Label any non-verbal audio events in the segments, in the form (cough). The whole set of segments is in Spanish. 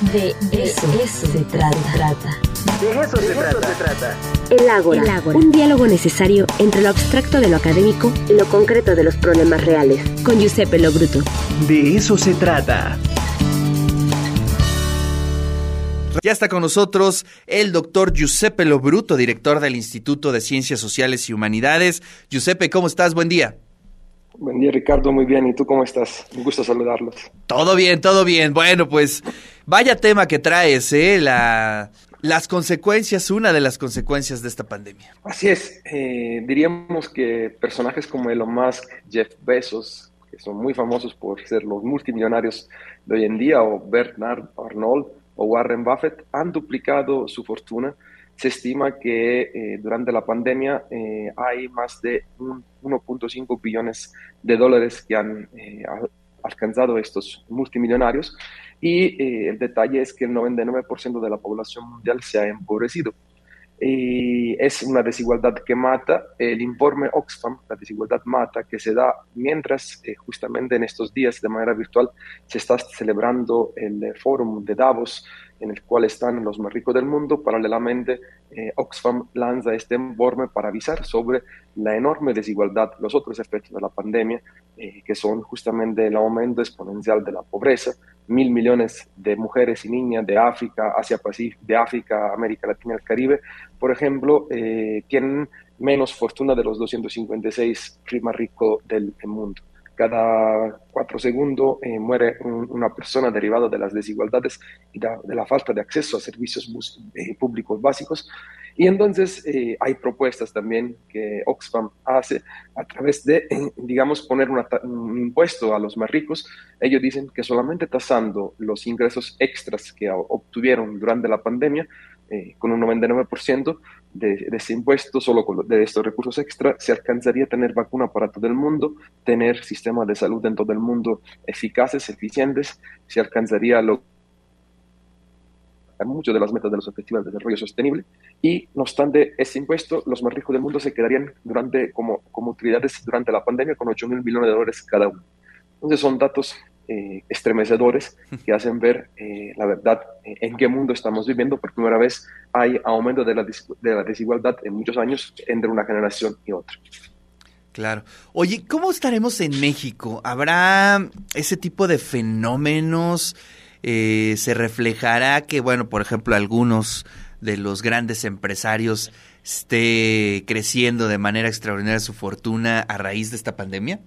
De eso, se trata. De eso, se, trata. El ágora, un diálogo necesario entre lo abstracto de lo académico y lo concreto de los problemas reales. Con Giuseppe Lobruto. De eso se trata. Ya está con nosotros el doctor Giuseppe Lobruto, director del Instituto de Ciencias Sociales y Humanidades. Giuseppe, ¿cómo estás? Buen día. Buen día, Ricardo. Muy bien. ¿Y tú cómo estás? Un gusto saludarlos. Todo bien, todo bien. Bueno, pues vaya tema que traes, ¿eh? La, las consecuencias, una de las consecuencias de esta pandemia. Así es. Eh, diríamos que personajes como Elon Musk, Jeff Bezos, que son muy famosos por ser los multimillonarios de hoy en día, o Bernard Arnold, o Warren Buffett han duplicado su fortuna. Se estima que eh, durante la pandemia eh, hay más de 1.5 billones de dólares que han alcanzado estos multimillonarios y el detalle es que el 99% de la población mundial se ha empobrecido y es una desigualdad que mata. El informe Oxfam, la desigualdad mata, que se da mientras eh, justamente en estos días de manera virtual se está celebrando el eh, foro de Davos en el cual están los más ricos del mundo. Paralelamente, eh, Oxfam lanza este informe para avisar sobre la enorme desigualdad, los otros efectos de la pandemia, que son justamente el aumento exponencial de la pobreza, mil millones de mujeres y niñas de África, Asia Pacífico, de África, América Latina y el Caribe, por ejemplo, eh, tienen menos fortuna de los 256 más ricos del mundo. Cada cuatro segundos eh, muere una persona derivada de las desigualdades y de, la falta de acceso a servicios eh, públicos básicos. Y entonces hay propuestas también que Oxfam hace a través de, digamos, poner un impuesto a los más ricos. Ellos dicen que solamente tasando los ingresos extras que obtuvieron durante la pandemia, eh, con un 99% de, de, ese impuesto, solo con, de estos recursos extra, se alcanzaría a tener vacuna para todo el mundo, tener sistemas de salud en todo el mundo eficaces, eficientes, se alcanzaría a muchas de las metas de los objetivos de desarrollo sostenible y no obstante ese impuesto los más ricos del mundo se quedarían durante como, como utilidades durante la pandemia con 8 mil millones de dólares cada uno. Entonces son datos eh, estremecedores que hacen ver eh, la verdad eh, en qué mundo estamos viviendo. Por primera vez hay aumento de la, de la desigualdad en muchos años entre una generación y otra. Claro. Oye, ¿cómo estaremos en México? ¿Habrá ese tipo de fenómenos? ¿Se reflejará que, bueno, por ejemplo, algunos de los grandes empresarios esté creciendo de manera extraordinaria su fortuna a raíz de esta pandemia?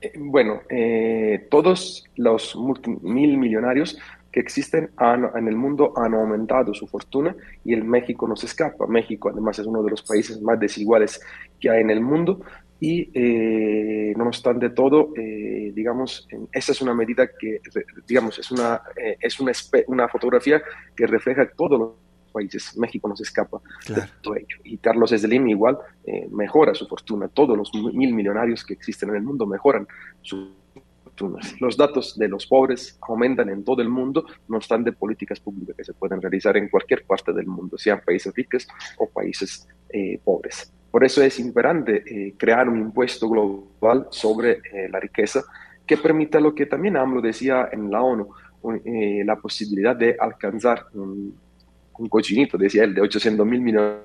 Eh, bueno, eh, todos los mil millonarios que existen en el mundo han aumentado su fortuna y el México no se escapa. México además es uno de los países más desiguales que hay en el mundo y eh, no obstante todo, digamos, esa es una medida que, digamos, es una, es una, una fotografía que refleja todo lo países. México no se escapa de todo ello. Y Carlos Slim igual eh, mejora su fortuna. Todos los mil millonarios que existen en el mundo mejoran su fortuna. Los datos de los pobres aumentan en todo el mundo, no obstante políticas públicas que se pueden realizar en cualquier parte del mundo, sean países ricos o países eh, pobres. Por eso es imperante eh, crear un impuesto global sobre la riqueza que permita lo que también AMLO decía en la ONU, la posibilidad de alcanzar un un cochinito, decía él, de 800 mil millones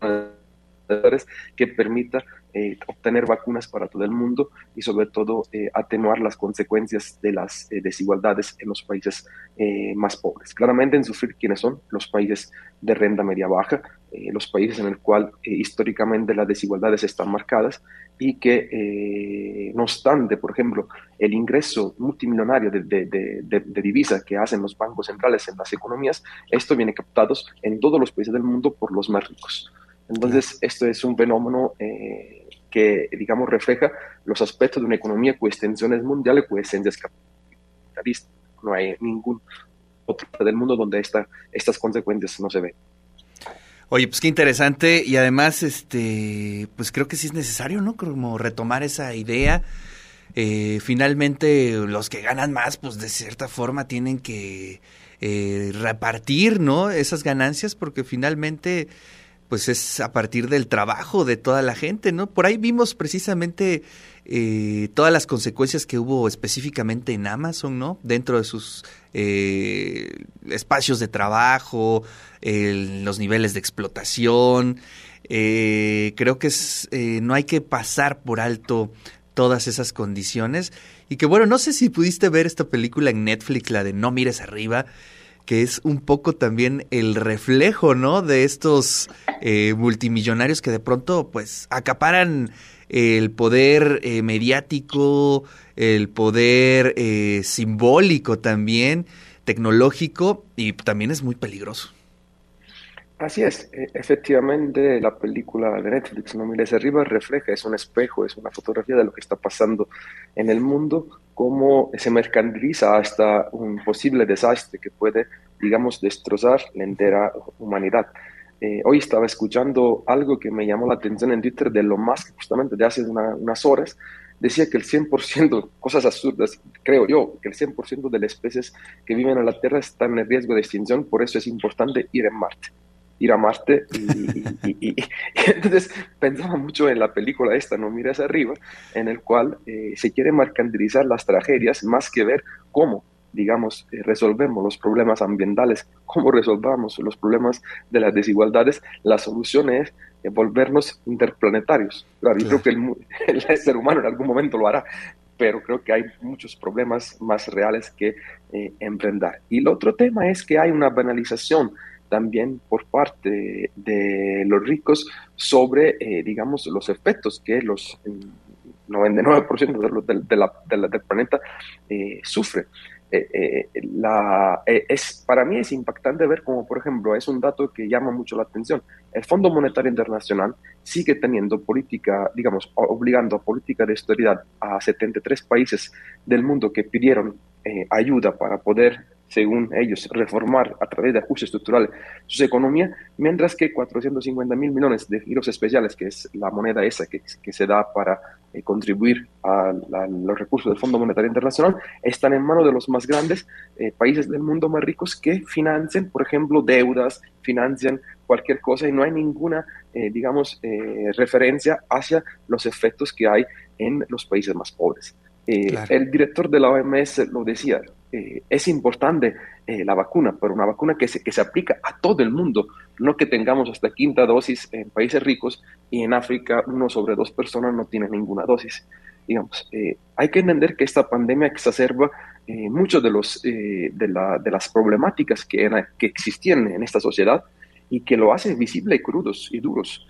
de dólares que permita eh, obtener vacunas para todo el mundo y sobre todo eh, atenuar las consecuencias de las eh, desigualdades en los países más pobres. Claramente en sufrir quiénes son los países de renta media baja, los países en el cual históricamente las desigualdades están marcadas y que no obstante, por ejemplo, el ingreso multimillonario de, de, de, divisa que hacen los bancos centrales en las economías, esto viene captado en todos los países del mundo por los más ricos. Entonces, esto es un fenómeno eh, que, digamos, refleja los aspectos de una economía cuya extensión es mundial y cuya esencia es capitalista. No hay ningún otro del mundo donde esta, estas consecuencias no se ven. Oye, pues qué interesante y además, este, pues creo que sí es necesario, ¿no? Como retomar esa idea. Eh, finalmente, los que ganan más, pues de cierta forma tienen que eh, repartir, ¿no? Esas ganancias, porque finalmente pues es a partir del trabajo de toda la gente, ¿no? Por ahí vimos precisamente eh, todas las consecuencias que hubo específicamente en Amazon, ¿no? Dentro de sus eh, espacios de trabajo, los niveles de explotación. Eh, creo que es, no hay que pasar por alto todas esas condiciones. Y que bueno, no sé si pudiste ver esta película en Netflix, la de No mires arriba, que es un poco también el reflejo, ¿no? De estos multimillonarios que de pronto pues acaparan el poder eh, mediático, el poder eh, simbólico también, tecnológico, y también es muy peligroso. Así es, e, efectivamente la película de Netflix, No mires arriba, refleja, es un espejo, es una fotografía de lo que está pasando en el mundo, cómo se mercantiliza hasta un posible desastre que puede, digamos, destrozar la entera humanidad. Eh, hoy estaba escuchando algo que me llamó la atención en Twitter de lo más justamente de hace unas horas. Decía que el 100%, cosas absurdas, creo yo, que el 100% de las especies que viven en la Tierra están en riesgo de extinción, por eso es importante ir a Marte. Ir a Marte y, entonces pensaba mucho en la película esta, No miras arriba, en el cual eh, se quiere mercantilizar las tragedias más que ver cómo digamos, eh, resolvemos los problemas ambientales, cómo resolvamos los problemas de las desigualdades, la solución es eh, volvernos interplanetarios. Claro, Yo creo que el, (laughs) ser humano en algún momento lo hará, pero creo que hay muchos problemas más reales que eh, emprender. Y el otro tema es que hay una banalización también por parte de los ricos sobre, digamos, los efectos que los 99% de, la, del planeta eh, sufre. Eh, eh, la, eh, es, para mí es impactante ver como, por ejemplo, es un dato que llama mucho la atención. El Fondo Monetario Internacional sigue teniendo política, digamos, obligando a política de austeridad a 73 países del mundo que pidieron ayuda para poder según ellos, reformar a través de ajustes estructurales su economía, mientras que 450 mil millones de giros especiales, que es la moneda esa que, que se da para eh, contribuir a, los recursos del Fondo Monetario Internacional, están en manos de los más grandes eh, países del mundo más ricos que financian, por ejemplo, deudas, financian cualquier cosa y no hay ninguna, eh, digamos, referencia hacia los efectos que hay en los países más pobres. El director de la OMS lo decía, eh, es importante eh, la vacuna, pero una vacuna que se, que se aplica a todo el mundo, no que tengamos hasta quinta dosis en países ricos y en África uno sobre dos personas no tiene ninguna dosis. Digamos, eh, hay que entender que esta pandemia exacerba muchas de, los, de, de, las problemáticas que, que existían en esta sociedad y que lo hace visible y crudos y duros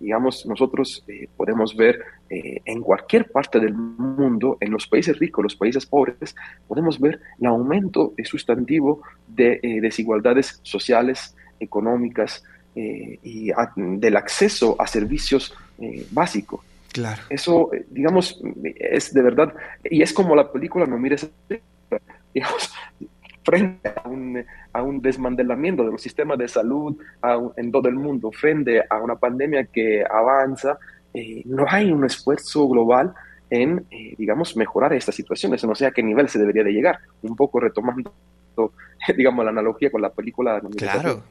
digamos, nosotros eh, podemos ver eh, en cualquier parte del mundo, en los países ricos, los países pobres, podemos ver el aumento sustantivo de eh, desigualdades sociales, económicas y del acceso a servicios básicos. Claro. Eso, digamos, es de verdad, y es como la película No mires, digamos, (laughs) frente a un, a un desmantelamiento de los sistemas de salud en todo el mundo, frente a una pandemia que avanza, eh, no hay un esfuerzo global en, eh, digamos, mejorar estas situaciones. No sé a qué nivel se debería de llegar. Un poco retomando, (laughs) digamos, la analogía con la película. Claro.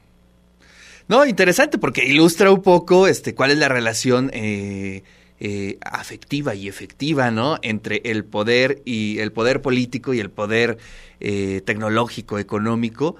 No, interesante porque ilustra un poco este, cuál es la relación eh, eh, afectiva y efectiva, ¿no? Entre el poder y el poder político y el poder tecnológico, económico,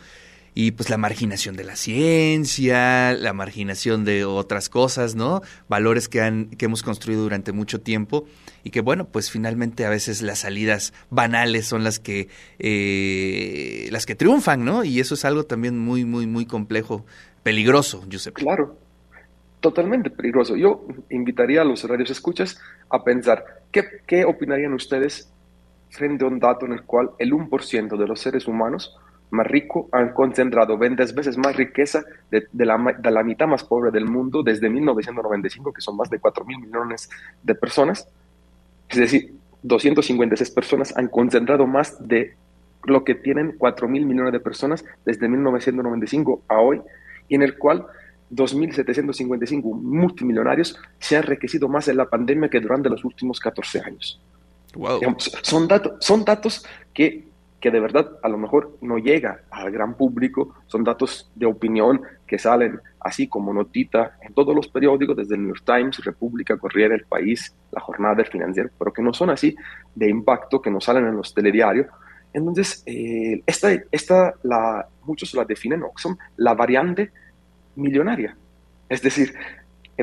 y pues la marginación de la ciencia, la marginación de otras cosas, ¿no? Valores que han, que hemos construido durante mucho tiempo y que bueno, pues finalmente a veces las salidas banales son las que eh, las que triunfan, ¿no? Y eso es algo también muy, muy, muy complejo, peligroso, Giuseppe. Claro, totalmente peligroso. Yo invitaría a los radios escuchas a pensar, ¿qué, ¿qué opinarían ustedes frente a un dato en el cual el 1% de los seres humanos más ricos han concentrado 20 veces más riqueza de, la, de, la, mitad más pobre del mundo desde 1995, que son más de 4 mil millones de personas. Es decir, 256 personas han concentrado más de lo que tienen 4 mil millones de personas desde 1995 a hoy, y en el cual 2.755 multimillonarios se han enriquecido más en la pandemia que durante los últimos 14 años. son, datos, son datos que, que de verdad a lo mejor no llega al gran público, son datos de opinión que salen así como notita en todos los periódicos, desde el New York Times, República, Corriere, El País, La Jornada, El Financiero, pero que no son así de impacto, que no salen en los telediarios. Entonces, eh, esta, esta la, muchos la definen como la variante millonaria. Es decir,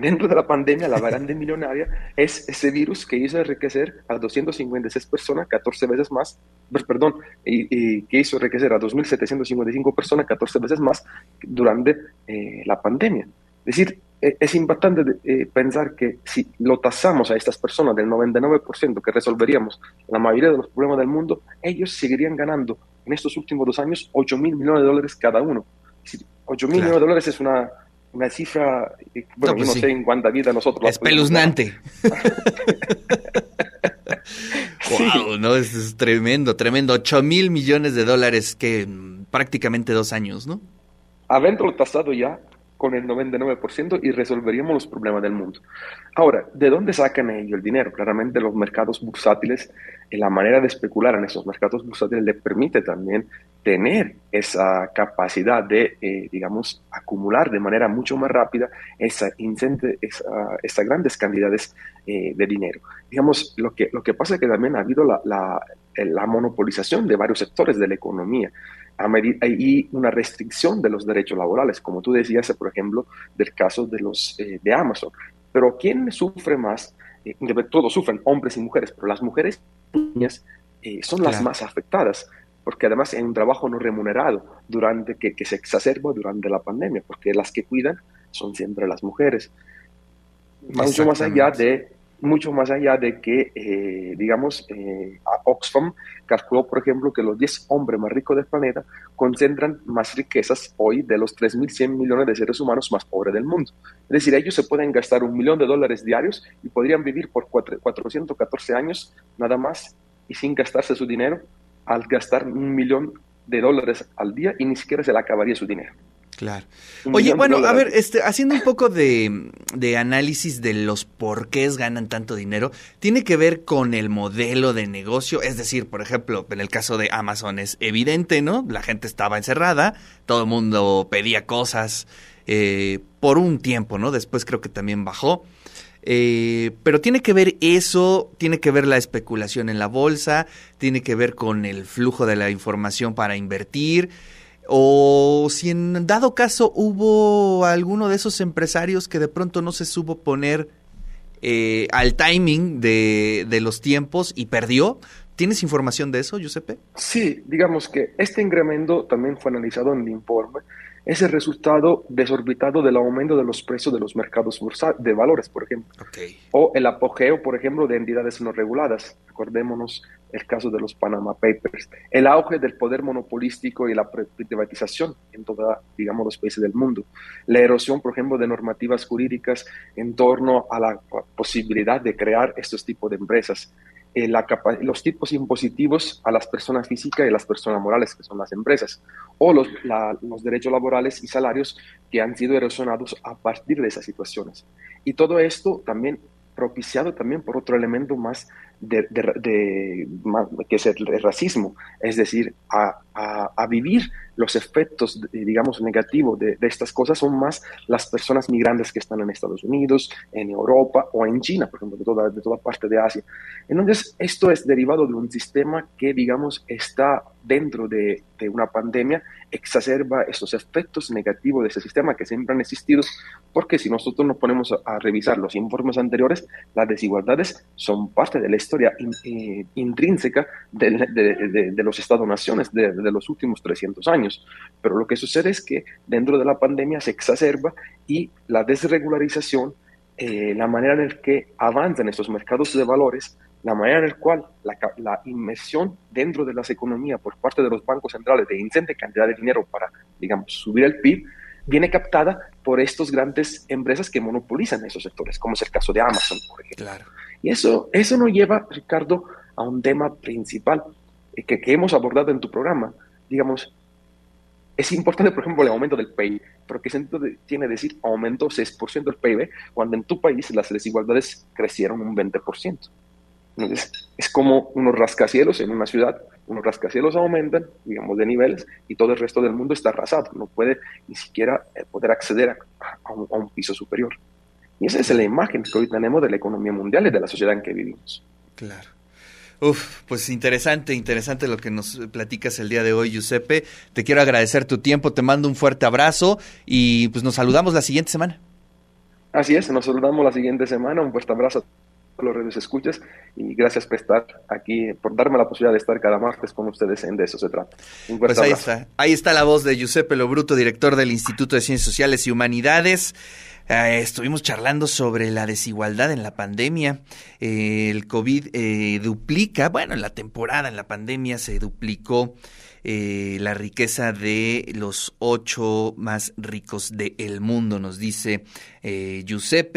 dentro de la pandemia, la variante millonaria es ese virus que hizo enriquecer a 256 personas, 14 veces más, pues, perdón, y, que hizo enriquecer a 2.755 personas, 14 veces más durante eh, la pandemia. Es decir, e, es impactante eh, pensar que si lo tasamos a estas personas del 99% que resolveríamos la mayoría de los problemas del mundo, ellos seguirían ganando en estos últimos dos años 8 mil millones de dólares cada uno. 8 mil millones de dólares es una, una cifra, bueno, no, pues no sé en cuánta vida nosotros... Espeluznante. wow, no, (laughs) es, tremendo, tremendo. 8 mil millones de dólares que prácticamente dos años, ¿no? Habiendo tasado ya con el 99% y resolveríamos los problemas del mundo. Ahora, ¿de dónde sacan ellos el dinero? Claramente los mercados bursátiles, la manera de especular en esos mercados bursátiles les permite también tener esa capacidad de, eh, digamos, acumular de manera mucho más rápida esa, esa, esas grandes cantidades eh, de dinero. Digamos, lo que, lo que pasa es que también ha habido la, la monopolización de varios sectores de la economía y una restricción de los derechos laborales, como tú decías, por ejemplo, del caso de, los, eh, de Amazon. Pero ¿quién sufre más? Eh, todos sufren, hombres y mujeres, pero las mujeres niñas eh, son las más afectadas, porque además es un trabajo no remunerado durante que, que se exacerba durante la pandemia, porque las que cuidan son siempre las mujeres. Mucho más allá de mucho más allá de que, eh, digamos, eh, Oxfam calculó, por ejemplo, que los 10 hombres más ricos del planeta concentran más riquezas hoy de los 3.100 millones de seres humanos más pobres del mundo. Es decir, ellos se pueden gastar un millón de dólares diarios y podrían vivir por 414 años nada más y sin gastarse su dinero al gastar un millón de dólares al día y ni siquiera se le acabaría su dinero. Claro. Oye, bueno, a ver, este, haciendo un poco de, de, análisis de los por qué ganan tanto dinero, tiene que ver con el modelo de negocio. Es decir, por ejemplo, en el caso de Amazon es evidente, ¿no? La gente estaba encerrada, todo el mundo pedía cosas eh, por un tiempo, ¿no? Después creo que también bajó. Eh, pero tiene que ver eso, tiene que ver la especulación en la bolsa, tiene que ver con el flujo de la información para invertir. O si en dado caso hubo alguno de esos empresarios que de pronto no se supo poner eh, al timing de, de, los tiempos y perdió. ¿Tienes información de eso, Giuseppe? Sí, digamos que este incremento también fue analizado en el informe. Es el resultado desorbitado del aumento de los precios de los mercados de valores, por ejemplo. O el apogeo, por ejemplo, de entidades no reguladas. Recordémonos el caso de los Panama Papers, el auge del poder monopolístico y la privatización en todos, digamos, los países del mundo, la erosión, por ejemplo, de normativas jurídicas en torno a la posibilidad de crear estos tipos de empresas, eh, los tipos impositivos a las personas físicas y a las personas morales, que son las empresas, o los, los derechos laborales y salarios que han sido erosionados a partir de esas situaciones. Y todo esto también propiciado también por otro elemento más de, que es el racismo, es decir, a, a, vivir los efectos, digamos, negativos de, estas cosas son más las personas migrantes que están en Estados Unidos, en Europa o en China, por ejemplo, de toda, de toda parte de Asia. Entonces, esto es derivado de un sistema que, digamos, está dentro de, de una pandemia, exacerba estos efectos negativos de ese sistema que siempre han existido, porque si nosotros nos ponemos a, revisar los informes anteriores, las desigualdades son parte de la historia eh, intrínseca de, de, de los Estados-naciones de, los últimos 300 años. Pero lo que sucede es que dentro de la pandemia se exacerba y la desregularización, eh, la manera en la que avanzan estos mercados de valores, la manera en la cual la, la, inmersión dentro de las economías por parte de los bancos centrales de ingente cantidad de dinero para, digamos, subir el PIB, viene captada por estas grandes empresas que monopolizan esos sectores, como es el caso de Amazon, por ejemplo. Claro. Y eso, eso nos lleva, Ricardo, a un tema principal, que, que hemos abordado en tu programa, digamos, es importante, por ejemplo, el aumento del PIB, pero ¿qué sentido tiene decir aumento 6% del PIB cuando en tu país las desigualdades crecieron un 20%? Entonces, es como unos rascacielos en una ciudad, unos rascacielos aumentan, digamos, de niveles y todo el resto del mundo está arrasado, no puede ni siquiera eh, poder acceder a, un, a un piso superior. Y esa es la imagen que hoy tenemos de la economía mundial y de la sociedad en que vivimos. Claro. Uf, pues interesante, interesante lo que nos platicas el día de hoy, Giuseppe. Te quiero agradecer tu tiempo, te mando un fuerte abrazo y pues nos saludamos la siguiente semana. Así es, nos saludamos la siguiente semana, un fuerte abrazo a los redes escuchas y gracias por estar aquí, por darme la posibilidad de estar cada martes con ustedes en De eso se trata. Un pues ahí está, ahí está la voz de Giuseppe Lobruto, director del Instituto de Ciencias Sociales y Humanidades. Eh, estuvimos charlando sobre la desigualdad en la pandemia. Eh, el COVID eh, duplica, bueno, en la temporada, en la pandemia se duplicó la riqueza de los ocho más ricos del mundo, nos dice Giuseppe.